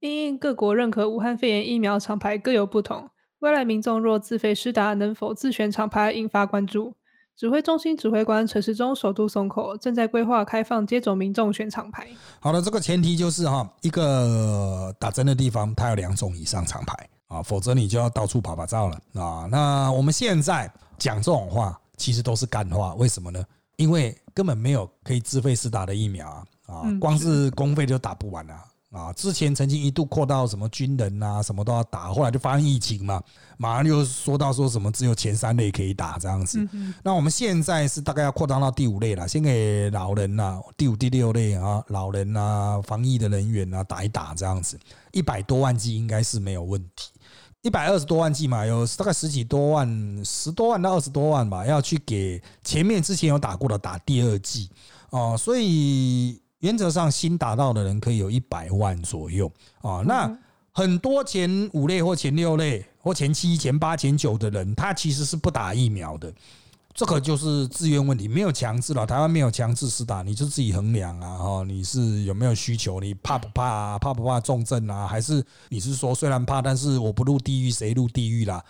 因各国认可武汉肺炎疫苗厂牌各有不同，未来民众若自费施打，能否自选厂牌，引发关注。指挥中心指挥官陈时中首度松口，正在规划开放接种民众选厂牌。好的，这个前提就是哈，一个打针的地方，它有两种以上厂牌。啊，否则你就要到处跑跑照了啊！那我们现在讲这种话，其实都是干话。为什么呢？因为根本没有可以自费试打的疫苗啊！啊，光是公费就打不完了啊！之前曾经一度扩到什么军人啊，什么都要打，后来就发生疫情嘛，马上就说到说什么只有前三类可以打这样子。那我们现在是大概要扩张到第五类了，先给老人呐，第五、第六类啊，老人啊，防疫的人员啊打一打这样子，一百多万剂应该是没有问题。一百二十多万剂嘛，有大概十几多万，十多万到二十多万吧，要去给前面之前有打过的打第二剂哦，所以原则上新打到的人可以有一百万左右啊。那很多前五类或前六类或前七、前八、前九的人，他其实是不打疫苗的。这个就是自愿问题，没有强制了。台湾没有强制施打，你就自己衡量啊！哈，你是有没有需求？你怕不怕？怕不怕重症啊？还是你是说虽然怕，但是我不入地狱谁入地狱啦？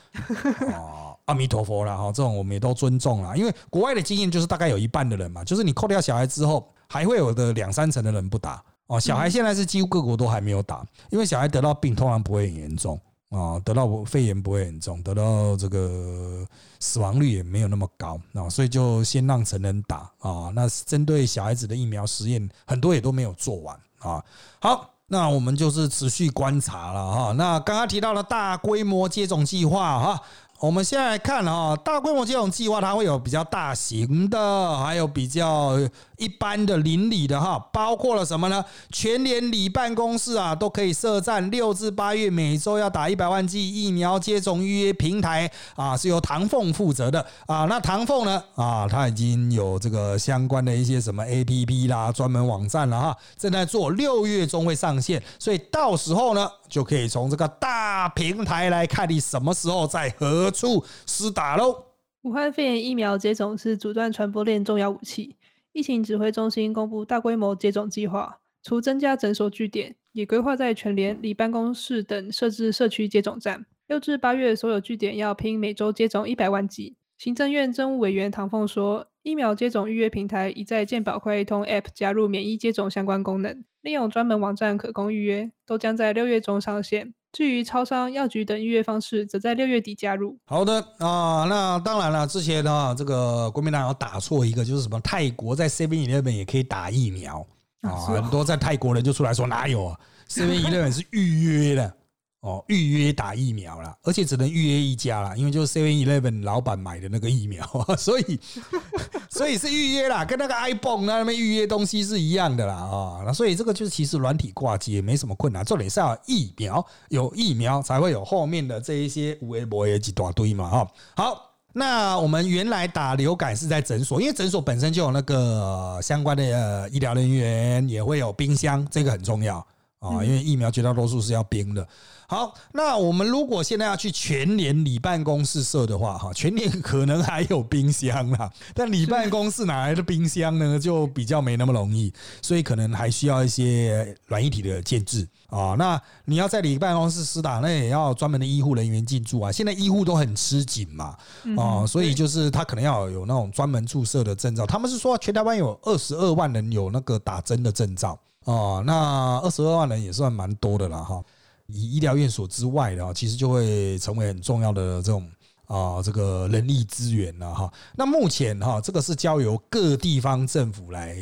啊，阿弥陀佛啦！哈，这种我们也都尊重啦。因为国外的经验就是大概有一半的人嘛，就是你扣掉小孩之后，还会有的两三成的人不打哦。小孩现在是几乎各国都还没有打，因为小孩得到病通常不会很严重。啊，得到肺炎不会很重，得到这个死亡率也没有那么高啊，所以就先让成人打啊。那针对小孩子的疫苗实验，很多也都没有做完啊。好，那我们就是持续观察了哈。那刚刚提到了大规模接种计划哈。我们先来看哈，大规模接种计划它会有比较大型的，还有比较一般的邻里的哈，包括了什么呢？全联里办公室啊，都可以设站，六至八月每周要打一百万剂疫苗接种预约平台啊，是由唐凤负责的啊。那唐凤呢啊，它已经有这个相关的一些什么 A P P 啦，专门网站了哈，正在做，六月中会上线，所以到时候呢，就可以从这个大平台来看你什么时候在。何处施打喽？武汉肺炎疫苗接种是阻断传播链重要武器。疫情指挥中心公布大规模接种计划，除增加诊所据点，也规划在全联、里办公室等设置社区接种站。六至八月，所有据点要拼每周接种一百万剂。行政院政务委员唐凤说，疫苗接种预约平台已在健保快通 App 加入免疫接种相关功能，利用专门网站可供预约，都将在六月中上线。至于超商、药局等预约方式，则在六月底加入。好的啊，那当然了，之前呢，这个国民党有打错一个，就是什么泰国在 Seven Eleven 也可以打疫苗啊，很多在泰国人就出来说哪有啊，Seven Eleven 是预约的。哦，预约打疫苗了，而且只能预约一家了，因为就是 Seven Eleven 老板买的那个疫苗，所以 所以是预约啦，跟那个 iPhone 那边预约东西是一样的啦啊，那所以这个就是其实软体挂机也没什么困难，重点是要疫苗，有疫苗才会有后面的这一些五 A 博 A 几大堆嘛哈。好，那我们原来打流感是在诊所，因为诊所本身就有那个相关的医疗人员，也会有冰箱，这个很重要啊，因为疫苗绝大多数是要冰的。好，那我们如果现在要去全年里办公室设的话，哈，全年可能还有冰箱啦，但里办公室哪来的冰箱呢？就比较没那么容易，所以可能还需要一些软一体的建制啊。那你要在里办公室施打，那也要专门的医护人员进驻啊。现在医护都很吃紧嘛，啊，所以就是他可能要有那种专门注射的证照。他们是说全台湾有二十二万人有那个打针的证照啊，那二十二万人也算蛮多的了哈。以医疗院所之外的啊，其实就会成为很重要的这种啊，这个人力资源了哈。那目前哈，这个是交由各地方政府来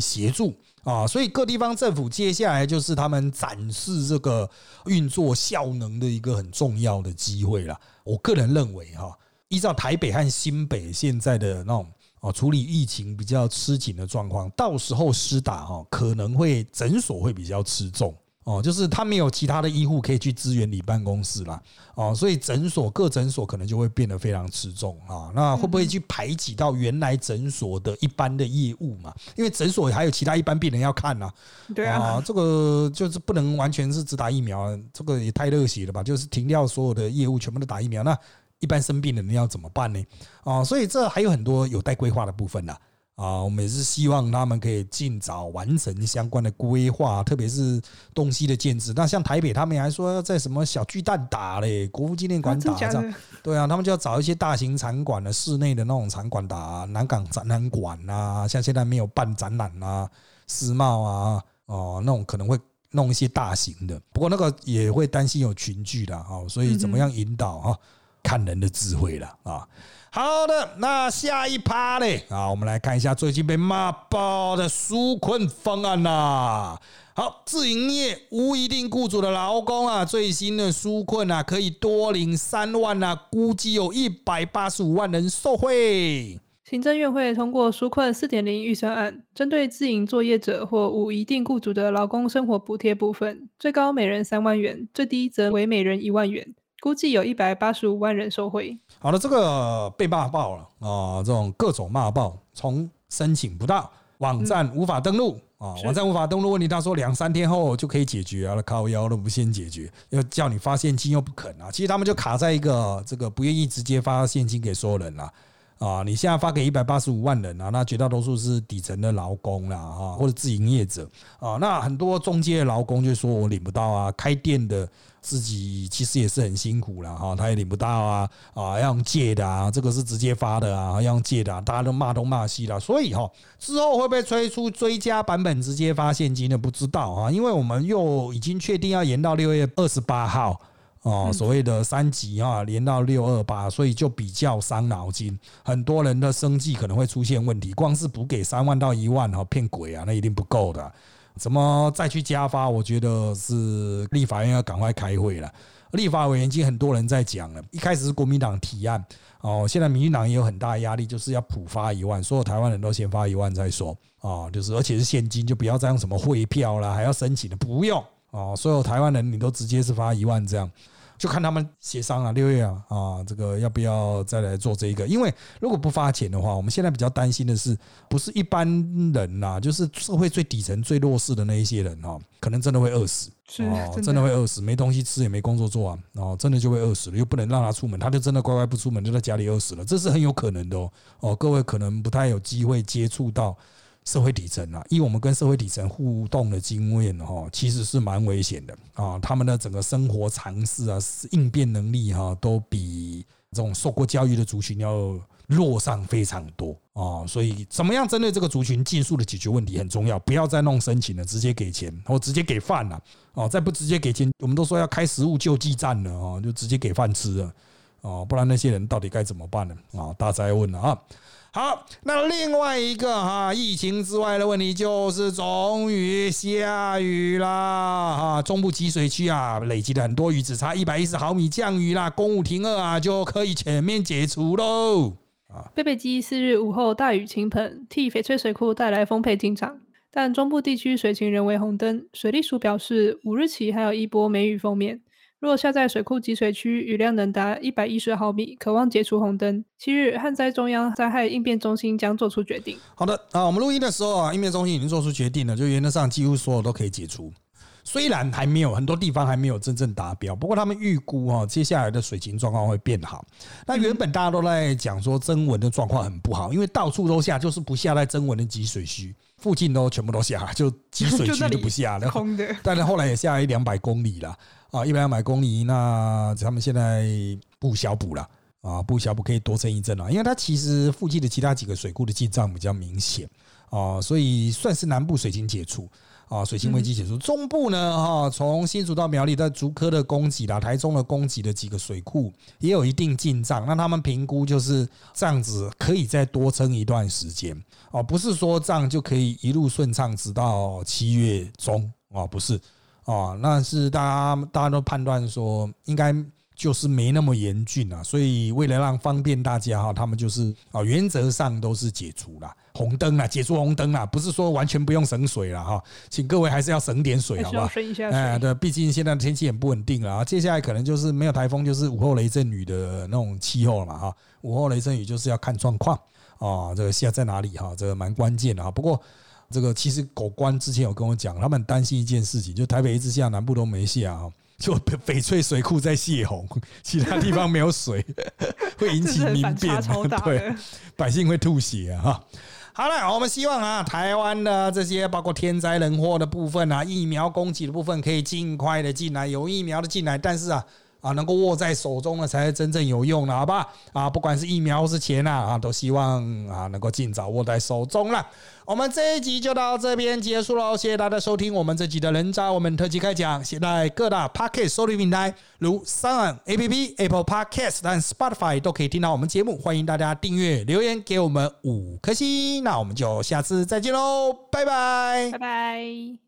协助啊，所以各地方政府接下来就是他们展示这个运作效能的一个很重要的机会了。我个人认为哈，依照台北和新北现在的那种啊处理疫情比较吃紧的状况，到时候施打哈，可能会诊所会比较吃重。哦，就是他没有其他的医护可以去支援你办公室啦，哦，所以诊所各诊所可能就会变得非常吃重啊。那会不会去排挤到原来诊所的一般的业务嘛？因为诊所还有其他一般病人要看呐。对啊，这个就是不能完全是只打疫苗，这个也太热血了吧？就是停掉所有的业务，全部都打疫苗，那一般生病的人要怎么办呢？哦，所以这还有很多有待规划的部分呢。啊，我们也是希望他们可以尽早完成相关的规划，特别是东西的建制。那像台北，他们还说要在什么小巨蛋打嘞，国父纪念馆打这样。对啊，他们就要找一些大型场馆的室内的那种场馆打，南港展览馆啊，像现在没有办展览啊，世贸啊，哦，那种可能会弄一些大型的。不过那个也会担心有群聚的啊，所以怎么样引导啊？看人的智慧了啊。好的，那下一趴嘞啊，我们来看一下最近被骂爆的纾困方案呐。好，自营业无一定雇主的劳工啊，最新的纾困啊，可以多领三万啊，估计有一百八十五万人受惠。行政院会通过纾困四点零预算案，针对自营作业者或无一定雇主的劳工生活补贴部分，最高每人三万元，最低则为每人一万元。估计有一百八十五万人受惠。好了，这个被骂爆了啊！这种各种骂爆，从申请不到，网站无法登录啊，网站无法登录问题，他说两三天后就可以解决啊，靠腰都不先解决，要叫你发现金又不肯啊，其实他们就卡在一个这个不愿意直接发现金给所有人了。啊，啊你现在发给一百八十五万人啊，那绝大多数是底层的劳工啦，哈，或者自营业者啊，那很多中介劳工就说我领不到啊，开店的自己其实也是很辛苦了哈，他也领不到啊，啊，要用借的啊，这个是直接发的啊，要用借的，啊大家都骂东骂西了，所以哈，之后会不会推出追加版本直接发现金的不知道啊，因为我们又已经确定要延到六月二十八号。哦，所谓的三级啊，连到六二八，所以就比较伤脑筋。很多人的生计可能会出现问题，光是补给三万到一万哈，骗鬼啊，那一定不够的。怎么再去加发？我觉得是立法院要赶快开会了。立法委员已经很多人在讲了，一开始是国民党提案，哦，现在民进党也有很大压力，就是要普发一万，所有台湾人都先发一万再说。啊，就是而且是现金，就不要再用什么汇票啦，还要申请的，不用。哦，所有台湾人你都直接是发一万这样，就看他们协商啊，六月啊啊，这个要不要再来做这一个？因为如果不发钱的话，我们现在比较担心的是，不是一般人呐，就是社会最底层、最弱势的那一些人啊，可能真的会饿死，哦，真的会饿死，没东西吃也没工作做啊，哦，真的就会饿死了，又不能让他出门，他就真的乖乖不出门，就在家里饿死了，这是很有可能的哦。哦，各位可能不太有机会接触到。社会底层啊，以我们跟社会底层互动的经验哈，其实是蛮危险的啊。他们的整个生活常识啊，应变能力哈，都比这种受过教育的族群要弱上非常多啊。所以，怎么样针对这个族群，尽速的解决问题很重要。不要再弄申请了，直接给钱或直接给饭了哦。再不直接给钱，我们都说要开食物救济站了哦，就直接给饭吃了哦，不然那些人到底该怎么办呢？啊，大家问了啊。好，那另外一个哈，疫情之外的问题就是终于下雨啦哈，中部积水区啊累积了很多雨，只差一百一十毫米降雨啦，公务停二啊就可以全面解除喽啊。贝贝基四日午后大雨倾盆，替翡翠水库带来丰沛进场，但中部地区水情仍为红灯。水利署表示，五日起还有一波梅雨封面。若下在水库集水区，雨量能达一百一十毫米，渴望解除红灯。七日，旱灾中央灾害应变中心将做出决定。好的啊，我们录音的时候啊，应变中心已经做出决定了，就原则上几乎所有都可以解除。虽然还没有很多地方还没有真正达标，不过他们预估哈，接下来的水情状况会变好。那原本大家都在讲说增文的状况很不好，因为到处都下，就是不下在增文的集水区附近都全部都下，就集水区就不下了。空的，但是后来也下一两百公里了。啊，一百两百公里，那他们现在不小补了啊，不小补可以多撑一阵了，因为它其实附近的其他几个水库的进账比较明显啊，所以算是南部水情解除啊，水情危机解除。中部呢，哈，从新竹到苗栗，在竹科的供给啦，台中的供给的几个水库也有一定进账，那他们评估就是这样子，可以再多撑一段时间哦，不是说这样就可以一路顺畅直到七月中啊，不是。哦，那是大家大家都判断说应该就是没那么严峻啊，所以为了让方便大家哈，他们就是啊原则上都是解除了红灯啊，解除红灯了，不是说完全不用省水了哈，请各位还是要省点水好不好？省一下哎，对，毕竟现在天气很不稳定了啊，接下来可能就是没有台风，就是午后雷阵雨的那种气候了嘛哈，午后雷阵雨就是要看状况啊，这个下在在哪里哈，这个蛮关键的啊，不过。这个其实狗官之前有跟我讲，他们担心一件事情，就台北一直下，南部都没下啊，就 翡翠水库在泄洪，其他地方没有水，会引起民变，对，百姓会吐血啊！好了，我们希望啊，台湾的这些包括天灾人祸的部分啊，疫苗供给的部分可以尽快的进来，有疫苗的进来，但是啊。啊，能够握在手中的才是真正有用的，好吧？啊，不管是疫苗或是钱呐，啊，都希望啊能够尽早握在手中了。我们这一集就到这边结束了，谢谢大家收听我们这集的人渣我们特辑开讲。现在各大 Podcast 收听平台如 Sound A P P、Apple Podcast 和 Spotify 都可以听到我们节目，欢迎大家订阅、留言给我们五颗星。那我们就下次再见喽，拜拜，拜拜。